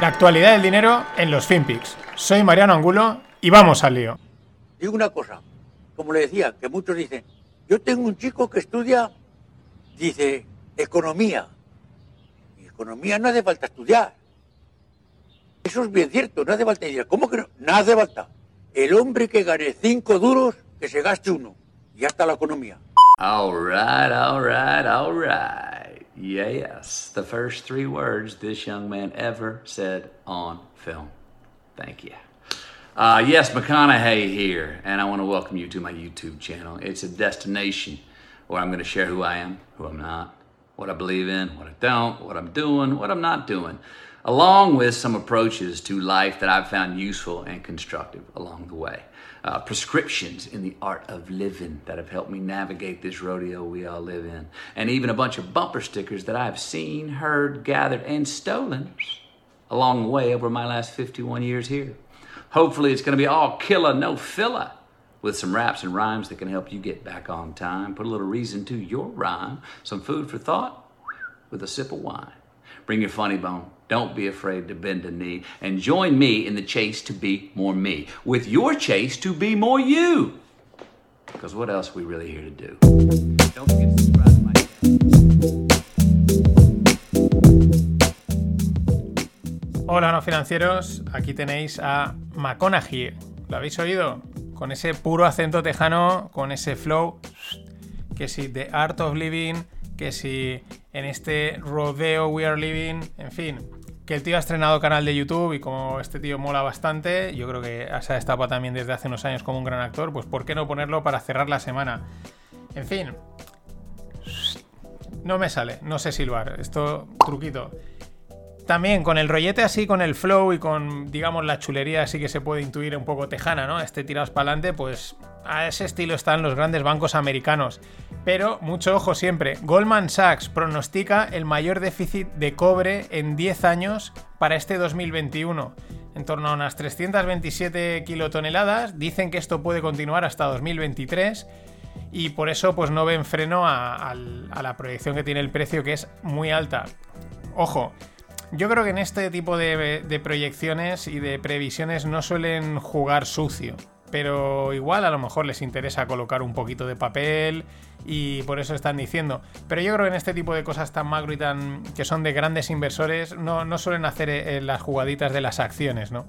La actualidad del dinero en los FinPix. Soy Mariano Angulo y vamos al lío. Digo una cosa, como le decía, que muchos dicen, yo tengo un chico que estudia, dice, economía. Y economía no hace falta estudiar. Eso es bien cierto, no hace falta estudiar. ¿Cómo que no? No hace falta. El hombre que gane cinco duros, que se gaste uno. Y ya está la economía. All right, all right, all right. Yes, the first three words this young man ever said on film. Thank you. Uh, yes, McConaughey here, and I want to welcome you to my YouTube channel. It's a destination where I'm going to share who I am, who I'm not, what I believe in, what I don't, what I'm doing, what I'm not doing, along with some approaches to life that I've found useful and constructive along the way uh, prescriptions in the art of living that have helped me navigate this rodeo we all live in, and even a bunch of bumper stickers that I've seen, heard, gathered, and stolen along the way over my last 51 years here. Hopefully, it's going to be all killer, no filler, with some raps and rhymes that can help you get back on time, put a little reason to your rhyme, some food for thought with a sip of wine. Bring your funny bone. Don't be afraid to bend a knee and join me in the chase to be more me, with your chase to be more you. Because what else are we really here to do? Don't forget to subscribe to my Hola, no financieros. Aquí tenéis a McConaughey. ¿Lo habéis oído? Con ese puro acento tejano, con ese flow. Que si The Art of Living, que si en este rodeo we are living, en fin, que el tío ha estrenado canal de YouTube y como este tío mola bastante, yo creo que se ha destapado también desde hace unos años como un gran actor, pues ¿por qué no ponerlo para cerrar la semana? En fin, no me sale, no sé silbar, esto truquito. También con el rollete así, con el flow y con, digamos, la chulería así que se puede intuir un poco tejana, ¿no? Este tirados para adelante, pues a ese estilo están los grandes bancos americanos. Pero mucho ojo siempre, Goldman Sachs pronostica el mayor déficit de cobre en 10 años para este 2021. En torno a unas 327 kilotoneladas. Dicen que esto puede continuar hasta 2023 y por eso pues no ven freno a, la proyección que tiene el precio que es muy alta. Ojo, yo creo que en este tipo de, proyecciones y de previsiones no suelen jugar sucio, pero igual a lo mejor les interesa colocar un poquito de papel y por eso están diciendo. Pero yo creo que en este tipo de cosas tan macro y tan que son de grandes inversores no, no suelen hacer eh, las jugaditas de las acciones, ¿no?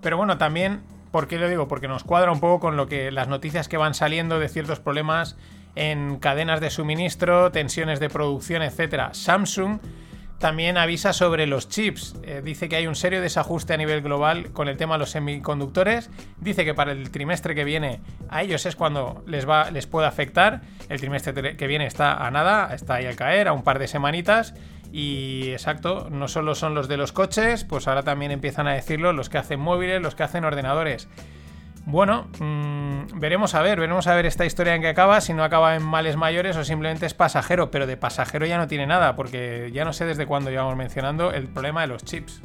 Pero bueno, también, ¿por qué lo digo? Porque nos cuadra un poco con lo que las noticias que van saliendo de ciertos problemas en cadenas de suministro, tensiones de producción, etcétera. Samsung también avisa sobre los chips. Eh, dice que hay un serio desajuste a nivel global con el tema de los semiconductores. Dice que para el trimestre que viene a ellos es cuando les, va, les puede afectar. El trimestre que viene está a nada, está ahí al caer, a un par de semanitas. Y exacto, no solo son los de los coches, pues ahora también empiezan a decirlo los que hacen móviles, los que hacen ordenadores. Bueno, mmm, veremos a ver, veremos a ver esta historia en que acaba, si no acaba en males mayores o simplemente es pasajero, pero de pasajero ya no tiene nada, porque ya no sé desde cuándo llevamos mencionando el problema de los chips.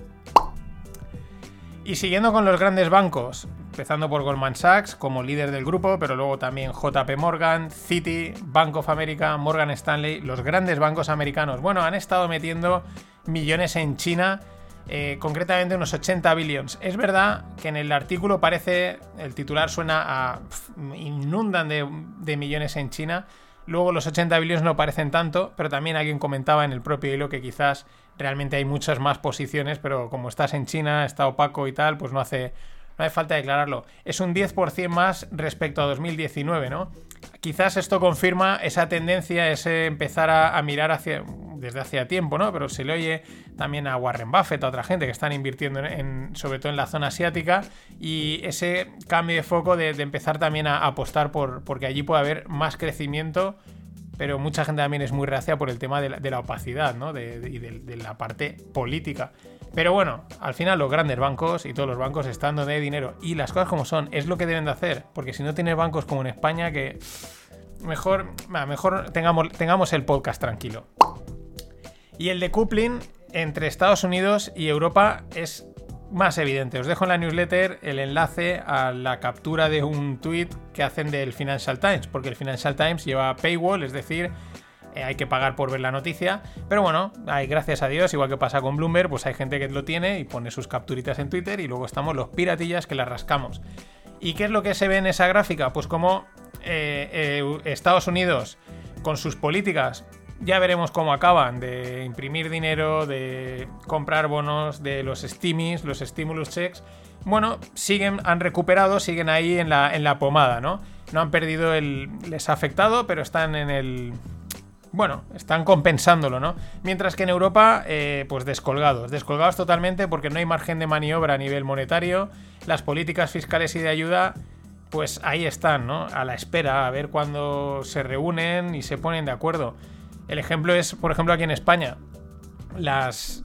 Y siguiendo con los grandes bancos, empezando por Goldman Sachs como líder del grupo, pero luego también JP Morgan, Citi, Bank of America, Morgan Stanley, los grandes bancos americanos. Bueno, han estado metiendo millones en China eh, concretamente unos 80 billions. Es verdad que en el artículo parece, el titular suena a inundan de, millones en China. Luego los 80 billions no parecen tanto, pero también alguien comentaba en el propio hilo que quizás realmente hay muchas más posiciones, pero como estás en China, está opaco y tal, pues no hace, no hace falta declararlo. Es un 10% más respecto a 2019, ¿no? Quizás esto confirma esa tendencia, ese empezar a, mirar hacia, desde hacía tiempo, ¿no? Pero se le oye también a Warren Buffett, a otra gente que están invirtiendo en, sobre todo en la zona asiática, y ese cambio de foco de, empezar también a, apostar por, porque allí puede haber más crecimiento, pero mucha gente también es muy reacia por el tema de la, opacidad, ¿no? De, y de la parte política. Pero bueno, al final los grandes bancos y todos los bancos están donde hay dinero. Y las cosas como son, es lo que deben de hacer. Porque si no tienes bancos como en España, que mejor, mejor tengamos, tengamos el podcast tranquilo. Y el decoupling entre Estados Unidos y Europa es más evidente. Os dejo en la newsletter el enlace a la captura de un tweet que hacen del Financial Times, porque el Financial Times lleva paywall, es decir, eh, hay que pagar por ver la noticia. Pero bueno, hay, gracias a Dios, igual que pasa con Bloomberg, pues hay gente que lo tiene y pone sus capturitas en Twitter y luego estamos los piratillas que las rascamos. ¿Y qué es lo que se ve en esa gráfica? Pues como eh, eh, Estados Unidos, con sus políticas, ya veremos cómo acaban, de imprimir dinero, de comprar bonos, de los stimis, los stimulus checks, bueno, siguen, han recuperado, siguen ahí en la, en la pomada, ¿no? No han perdido el... les ha afectado, pero están en el... Bueno, están compensándolo, ¿no? Mientras que en Europa, eh, pues descolgados. Descolgados totalmente porque no hay margen de maniobra a nivel monetario. Las políticas fiscales y de ayuda, pues ahí están, ¿no? A la espera, a ver cuándo se reúnen y se ponen de acuerdo. El ejemplo es, por ejemplo, aquí en España. Los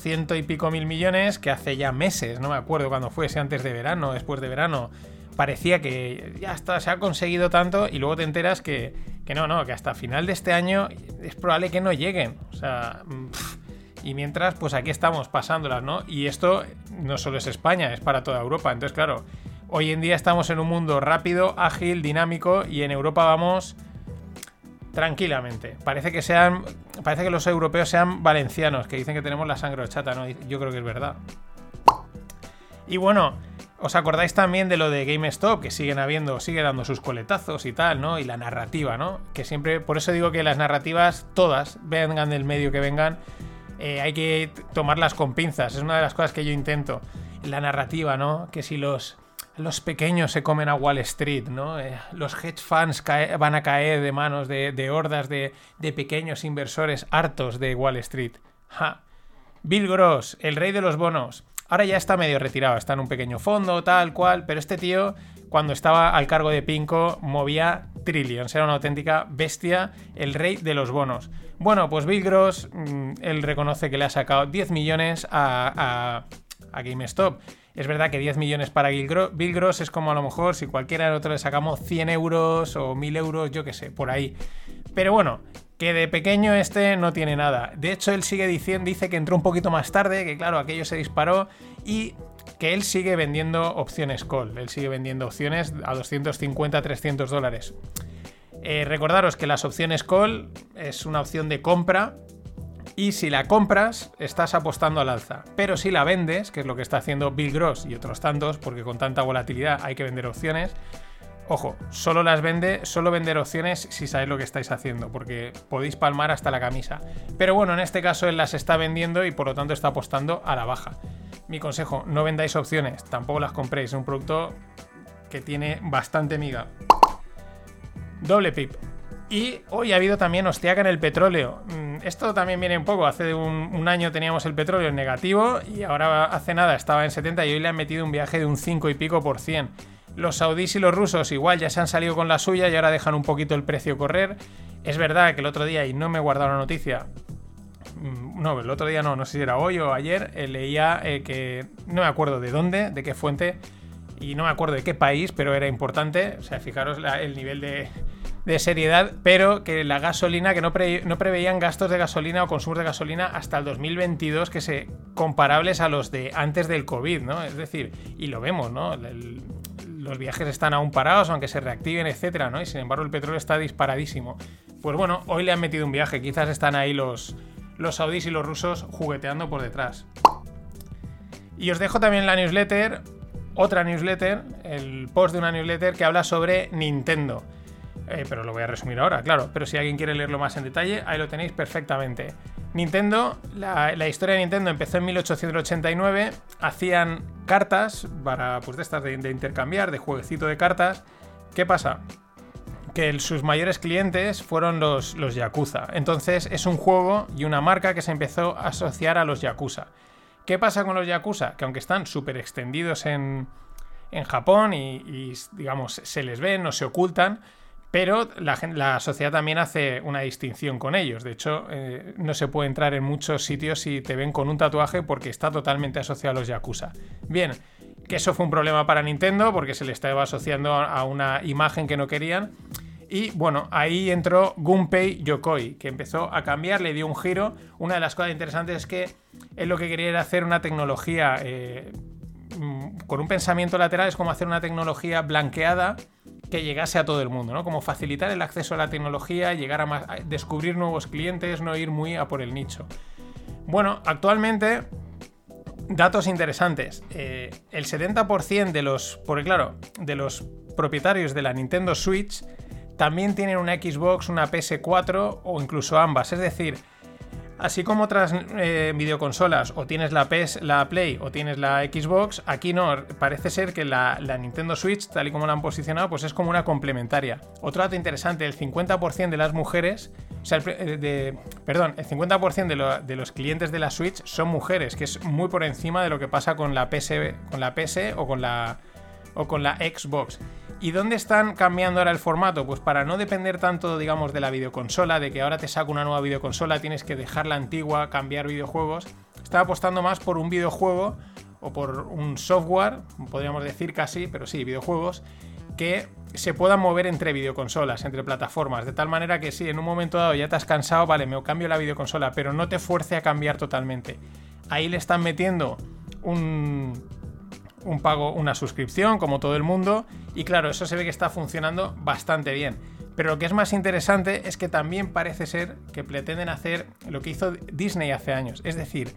ciento y pico mil millones que hace ya meses, no me acuerdo cuándo fue, si antes de verano, después de verano, parecía que ya está, se ha conseguido tanto y luego te enteras que, que no, no, que hasta final de este año es probable que no lleguen. O sea, y mientras, pues aquí estamos pasándolas, ¿no? Y esto no solo es España, es para toda Europa. Entonces, claro, hoy en día estamos en un mundo rápido, ágil, dinámico y en Europa vamos tranquilamente. Parece que sean. Parece que los europeos sean valencianos, que dicen que tenemos la sangre chata, ¿no? Yo creo que es verdad. Y bueno, ¿os acordáis también de lo de GameStop? Que siguen habiendo, sigue dando sus coletazos y tal, ¿no? Y la narrativa, ¿no? Que siempre. Por eso digo que las narrativas, todas, vengan del medio que vengan, eh, hay que tomarlas con pinzas. Es una de las cosas que yo intento. La narrativa, ¿no? Que si los los pequeños se comen a Wall Street, ¿no? Eh, los hedge funds van a caer de manos de, hordas de, pequeños inversores hartos de Wall Street. Bill Gross, el rey de los bonos. Ahora ya está medio retirado, está en un pequeño fondo, tal cual, pero este tío, cuando estaba al cargo de Pinco, movía trillions, era una auténtica bestia, el rey de los bonos. Bueno, pues Bill Gross, mm, él reconoce que le ha sacado 10 millones a GameStop. Es verdad que 10 millones para Bill Gross es como a lo mejor si cualquiera de otro le sacamos 100 euros o 1000 euros, yo qué sé, por ahí. Pero bueno, que de pequeño este no tiene nada. De hecho, él sigue diciendo, dice que entró un poquito más tarde, que claro, aquello se disparó y que él sigue vendiendo opciones call. Él sigue vendiendo opciones a 250, 300 dólares. Eh, recordaros que las opciones call es una opción de compra y si la compras, estás apostando al alza. Pero si la vendes, que es lo que está haciendo Bill Gross y otros tantos, porque con tanta volatilidad hay que vender opciones, Ojo, solo las vende, solo vender opciones si sabéis lo que estáis haciendo, porque podéis palmar hasta la camisa. Pero bueno, en este caso él las está vendiendo y por lo tanto está apostando a la baja. Mi consejo, no vendáis opciones, tampoco las compréis, es un producto que tiene bastante miga. Doble pip. Y hoy ha habido también hostiaca en el petróleo. Mm, esto también viene un poco. Hace un, año teníamos el petróleo en negativo y ahora hace nada estaba en 70 y hoy le han metido un viaje de un 5 y pico por 100. Los saudíes y los rusos igual ya se han salido con la suya y ahora dejan un poquito el precio correr. Es verdad que el otro día, y no me he guardado la noticia, mm, no, el otro día no, no sé si era hoy o ayer, eh, leía eh, que no me acuerdo de dónde, de qué fuente, y no me acuerdo de qué país, pero era importante. O sea, fijaros el nivel de, de seriedad, pero que la gasolina, que no, preveían gastos de gasolina o consumo de gasolina hasta el 2022 que se comparables a los de antes del COVID, ¿no? Es decir, y lo vemos, ¿no? los viajes están aún parados, aunque se reactiven, etcétera, ¿no? Y sin embargo el petróleo está disparadísimo. Pues bueno, hoy le han metido un viaje, quizás están ahí los, los saudíes y los rusos jugueteando por detrás. Y os dejo también la newsletter, otra newsletter, el post de una newsletter que habla sobre Nintendo. Eh, pero lo voy a resumir ahora, claro. Pero si alguien quiere leerlo más en detalle, ahí lo tenéis perfectamente. Nintendo, la, historia de Nintendo empezó en 1889. Hacían cartas para, pues de estas de, intercambiar, de jueguecito de cartas. ¿Qué pasa? que sus mayores clientes fueron los, los Yakuza. Entonces es un juego y una marca que se empezó a asociar a los Yakuza. ¿Qué pasa con los Yakuza? Que aunque están súper extendidos en, en Japón y, y, digamos, se les ven, no se ocultan, pero la, sociedad también hace una distinción con ellos. De hecho, eh, no se puede entrar en muchos sitios si te ven con un tatuaje porque está totalmente asociado a los Yakuza. Bien, que eso fue un problema para Nintendo porque se le estaba asociando a una imagen que no querían. Y bueno, ahí entró Gunpei Yokoi, que empezó a cambiar, le dio un giro. Una de las cosas interesantes es que él lo que quería era hacer una tecnología eh, con un pensamiento lateral, es como hacer una tecnología blanqueada que llegase a todo el mundo, ¿no? Como facilitar el acceso a la tecnología, llegar a, descubrir nuevos clientes, no ir muy a por el nicho. Bueno, actualmente datos interesantes. Eh, el 70% de los, claro, de los propietarios de la Nintendo Switch también tienen una Xbox, una PS4 o incluso ambas. Es decir, así como otras eh, videoconsolas, o tienes la PS, la Play o tienes la Xbox, aquí no. Parece ser que la, Nintendo Switch, tal y como la han posicionado, pues es como una complementaria. Otro dato interesante: el 50% de las mujeres, o sea, eh, de, perdón, el 50% de, los clientes de la Switch son mujeres, que es muy por encima de lo que pasa con la PS, con la PS o con la o con la Xbox. ¿Y dónde están cambiando ahora el formato? Pues para no depender tanto, digamos, de la videoconsola, de que ahora te saco una nueva videoconsola, tienes que dejar la antigua, cambiar videojuegos. Están apostando más por un videojuego o por un software, podríamos decir casi, pero sí, videojuegos, que se puedan mover entre videoconsolas, entre plataformas, de tal manera que si en un momento dado ya te has cansado, vale, me cambio la videoconsola, pero no te fuerce a cambiar totalmente. Ahí le están metiendo un, un pago, una suscripción, como todo el mundo, y claro, eso se ve que está funcionando bastante bien. Pero lo que es más interesante es que también parece ser que pretenden hacer lo que hizo Disney hace años, es decir,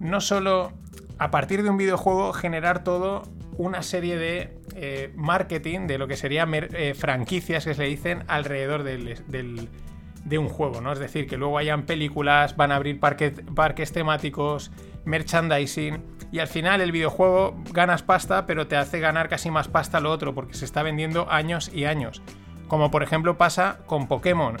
no solo a partir de un videojuego generar todo una serie de eh, marketing de lo que sería eh, franquicias que se le dicen alrededor de un juego, ¿no? Es decir, que luego hayan películas, van a abrir parques temáticos, merchandising y al final el videojuego ganas pasta, pero te hace ganar casi más pasta lo otro, porque se está vendiendo años y años. Como por ejemplo pasa con Pokémon.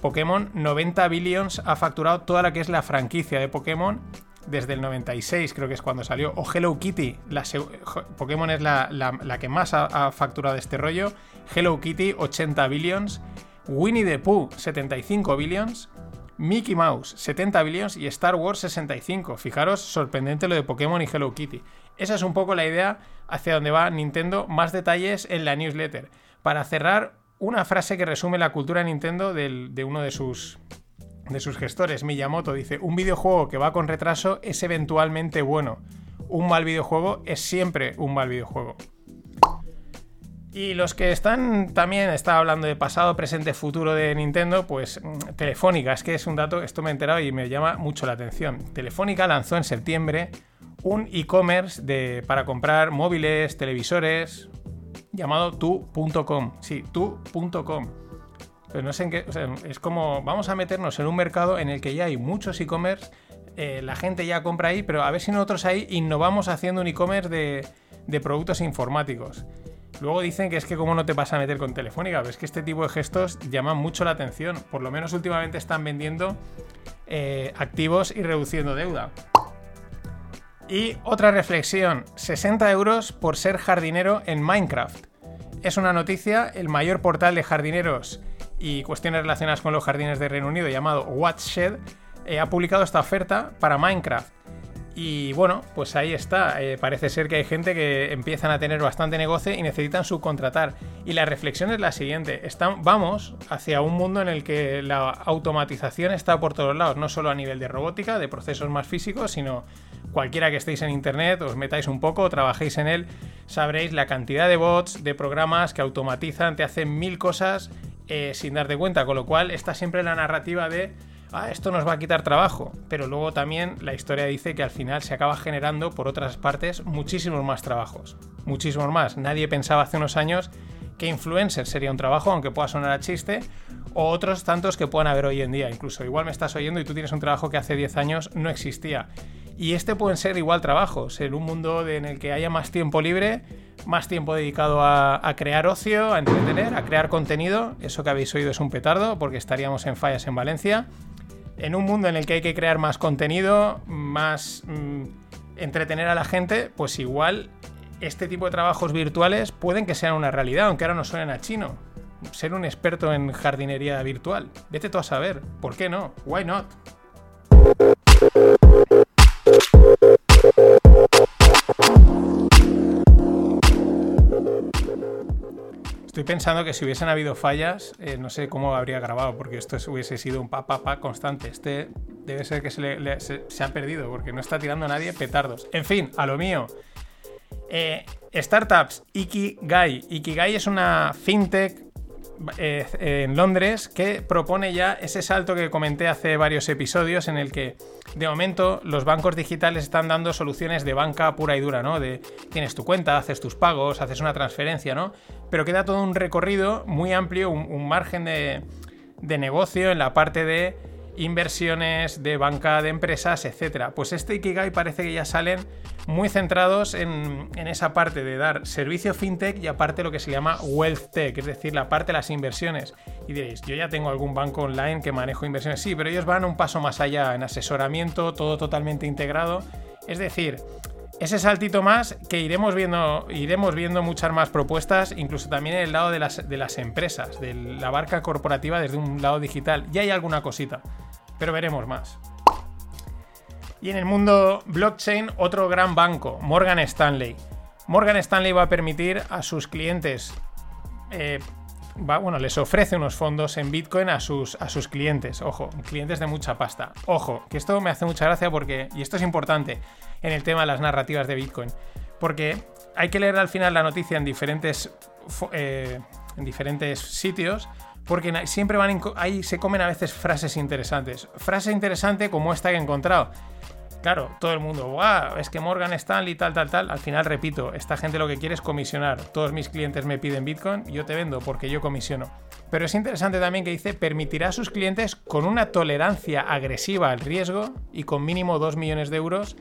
Pokémon 90 billions ha facturado toda la que es la franquicia de Pokémon desde el 96, creo que es cuando salió. O Hello Kitty, Pokémon es la, que más ha, ha, facturado este rollo. Hello Kitty 80 billions. Winnie the Pooh 75 billions. Mickey Mouse 70 billions y Star Wars 65. Fijaros, sorprendente lo de Pokémon y Hello Kitty. Esa es un poco la idea hacia donde va Nintendo. Más detalles en la newsletter. Para cerrar, una frase que resume la cultura Nintendo de uno de sus, de sus gestores, Miyamoto, dice, un videojuego que va con retraso es eventualmente bueno. Un mal videojuego es siempre un mal videojuego. Y los que están también, está hablando de pasado, presente, futuro de Nintendo, pues mm, Telefónica, es que es un dato, esto me he enterado y me llama mucho la atención. Telefónica lanzó en septiembre un e-commerce para comprar móviles, televisores, llamado tu.com. Sí, tu.com. Pero no sé en qué, es como, vamos a meternos en un mercado en el que ya hay muchos e-commerce, eh, la gente ya compra ahí, pero a ver si nosotros ahí innovamos haciendo un e-commerce de, de productos informáticos. Luego dicen que es que como no te vas a meter con Telefónica, ves que este tipo de gestos llaman mucho la atención. Por lo menos últimamente están vendiendo eh, activos y reduciendo deuda. Y otra reflexión, 60 euros por ser jardinero en Minecraft. Es una noticia, el mayor portal de jardineros y cuestiones relacionadas con los jardines de Reino Unido llamado Watchshed eh, ha publicado esta oferta para Minecraft. Y bueno, pues ahí está. Eh, parece ser que hay gente que empiezan a tener bastante negocio y necesitan subcontratar. Y la reflexión es la siguiente. vamos hacia un mundo en el que la automatización está por todos lados, no solo a nivel de robótica, de procesos más físicos, sino cualquiera que estéis en internet, os metáis un poco, trabajéis en él, sabréis la cantidad de bots, de programas que automatizan, te hacen mil cosas eh, sin darte cuenta. Con lo cual está siempre la narrativa de ah, esto nos va a quitar trabajo, pero luego también la historia dice que al final se acaba generando por otras partes muchísimos más trabajos, muchísimos más. Nadie pensaba hace unos años que influencer sería un trabajo, aunque pueda sonar a chiste, o otros tantos que puedan haber hoy en día. Incluso igual me estás oyendo y tú tienes un trabajo que hace 10 años no existía. Y este pueden ser igual trabajos, en un mundo en el que haya más tiempo libre, más tiempo dedicado a, a, crear ocio, a entretener, a crear contenido. Eso que habéis oído es un petardo, porque estaríamos en fallas en Valencia en un mundo en el que hay que crear más contenido, más mm, entretener a la gente, pues igual este tipo de trabajos virtuales pueden que sean una realidad, aunque ahora no suenen a chino. Ser un experto en jardinería virtual. Vete tú a saber. ¿Por qué no? Why not? Pensando que si hubiesen habido fallas, eh, no sé cómo habría grabado, porque esto hubiese sido un pa, pa, pa constante. Este debe ser que se, ha perdido, porque no está tirando a nadie petardos. En fin, a lo mío. Eh, startups, Ikigai. Ikigai es una fintech eh, en Londres que propone ya ese salto que comenté hace varios episodios en el que de momento los bancos digitales están dando soluciones de banca pura y dura, ¿no? De tienes tu cuenta, haces tus pagos, haces una transferencia, ¿no? Pero queda todo un recorrido muy amplio, un, margen de, de negocio en la parte de inversiones, de banca de empresas, etcétera. Pues este Ikigai parece que ya salen muy centrados en, esa parte de dar servicio fintech y aparte lo que se llama wealth tech, es decir, la parte de las inversiones. Y diréis, yo ya tengo algún banco online que manejo inversiones. Sí, pero ellos van un paso más allá en asesoramiento, todo totalmente integrado. Es decir, ese saltito más que iremos viendo, iremos viendo muchas más propuestas, incluso también en el lado de las, de las empresas, de la barca corporativa desde un lado digital. Ya hay alguna cosita pero veremos más. Y en el mundo blockchain, otro gran banco, Morgan Stanley. Morgan Stanley va a permitir a sus clientes, eh, bueno, les ofrece unos fondos en Bitcoin a sus, a sus clientes. Ojo, clientes de mucha pasta. Ojo, que esto me hace mucha gracia porque, y esto es importante en el tema de las narrativas de Bitcoin, porque hay que leer al final la noticia en diferentes, eh, en diferentes sitios porque siempre van ahí se comen a veces frases interesantes. Frase interesante como esta que he encontrado. Claro, todo el mundo, wow, es que Morgan Stanley, tal, tal, tal. Al final, repito, esta gente lo que quiere es comisionar. Todos mis clientes me piden Bitcoin, yo te vendo porque yo comisiono. Pero es interesante también que dice, permitirá a sus clientes con una tolerancia agresiva al riesgo y con mínimo 2 millones de euros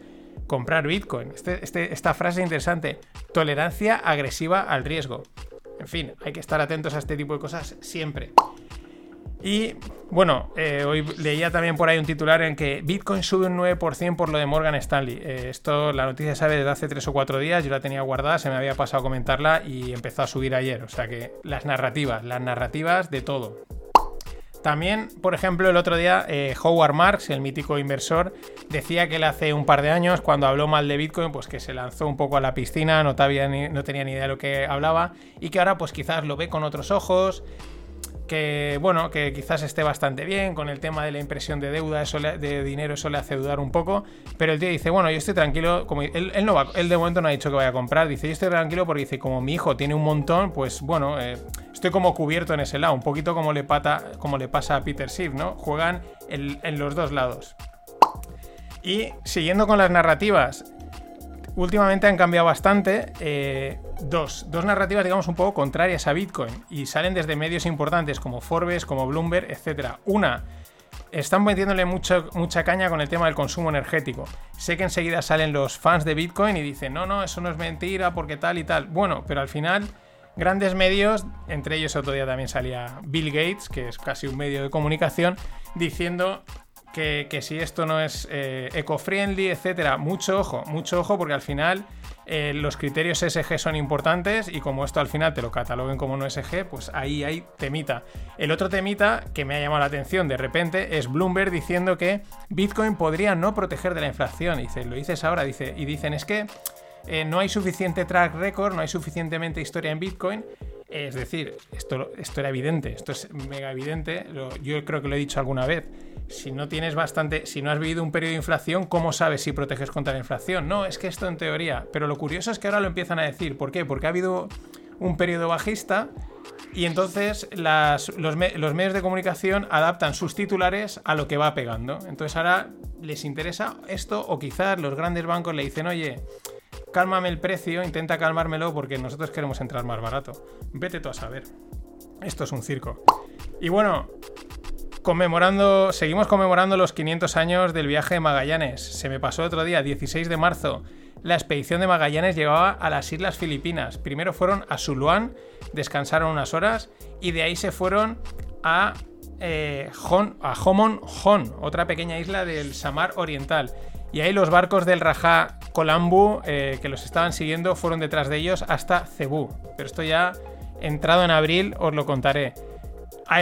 comprar Bitcoin. Este, este, esta frase es interesante. Tolerancia agresiva al riesgo. En fin, hay que estar atentos a este tipo de cosas siempre. Y bueno, eh, hoy leía también por ahí un titular en que Bitcoin sube un 9% por lo de Morgan Stanley. Eh, esto, la noticia sabe desde hace 3 o 4 días, yo la tenía guardada, se me había pasado a comentarla y empezó a subir ayer. O sea que las narrativas, las narrativas de todo. También, por ejemplo, el otro día eh, Howard Marks, el mítico inversor, decía que él hace un par de años, cuando habló mal de Bitcoin, pues que se lanzó un poco a la piscina, no, no tenía ni idea de lo que hablaba, y que ahora pues quizás lo ve con otros ojos, que bueno, que quizás esté bastante bien con el tema de la impresión de deuda, de dinero, eso le hace dudar un poco, pero el tío dice, bueno, yo estoy tranquilo, como él, no va, él de momento no ha dicho que vaya a comprar, dice, yo estoy tranquilo porque dice, como mi hijo tiene un montón, pues bueno, eh, estoy como cubierto en ese lado, un poquito como le, pata, como le pasa a Peter Schiff, ¿no? Juegan en los dos lados. Y siguiendo con las narrativas, últimamente han cambiado bastante. Eh, dos, dos narrativas, digamos, un poco contrarias a Bitcoin y salen desde medios importantes como Forbes, como Bloomberg, etc. Una, están metiéndole mucha caña con el tema del consumo energético. Sé que enseguida salen los fans de Bitcoin y dicen, no, no, eso no es mentira porque tal y tal. Bueno, pero al final, grandes medios, entre ellos otro día también salía Bill Gates, que es casi un medio de comunicación, diciendo que, si esto no es eh, eco-friendly, etcétera, mucho ojo, mucho ojo, porque al final eh, los criterios SG son importantes y como esto al final te lo cataloguen como no SG, pues ahí hay temita. El otro temita que me ha llamado la atención de repente es Bloomberg diciendo que Bitcoin podría no proteger de la inflación. Dice, lo dices ahora, dice, y dicen es que eh, no hay suficiente track record, no hay suficientemente historia en Bitcoin. Es decir, esto, esto era evidente, esto es mega evidente, yo creo que lo he dicho alguna vez si no tienes bastante, si no has vivido un periodo de inflación, ¿cómo sabes si proteges contra la inflación? No, es que esto en teoría. Pero lo curioso es que ahora lo empiezan a decir. ¿Por qué? Porque ha habido un periodo bajista y entonces los, medios de comunicación adaptan sus titulares a lo que va pegando. Entonces ahora les interesa esto o quizás los grandes bancos le dicen, oye, cálmame el precio, intenta calmármelo porque nosotros queremos entrar más barato. Vete tú a saber. Esto es un circo. Y bueno, conmemorando, seguimos conmemorando los 500 años del viaje de Magallanes. Se me pasó otro día, 16 de marzo. La expedición de Magallanes llegaba a las Islas Filipinas. Primero fueron a Suluán, descansaron unas horas y de ahí se fueron a, eh, a Homon Hon, otra pequeña isla del Samar Oriental. Y ahí los barcos del Rajá Colambu, eh, que los estaban siguiendo, fueron detrás de ellos hasta Cebú. Pero esto ya entrado en abril os lo contaré.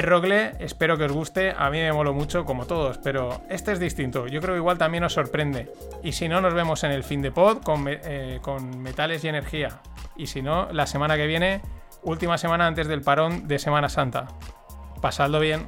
Rogle, espero que os guste. A mí me molo mucho, como todos, pero este es distinto. Yo creo que igual también os sorprende. Y si no, nos vemos en el fin de pod con, eh, con metales y energía. Y si no, la semana que viene, última semana antes del parón de Semana Santa. Pasadlo bien.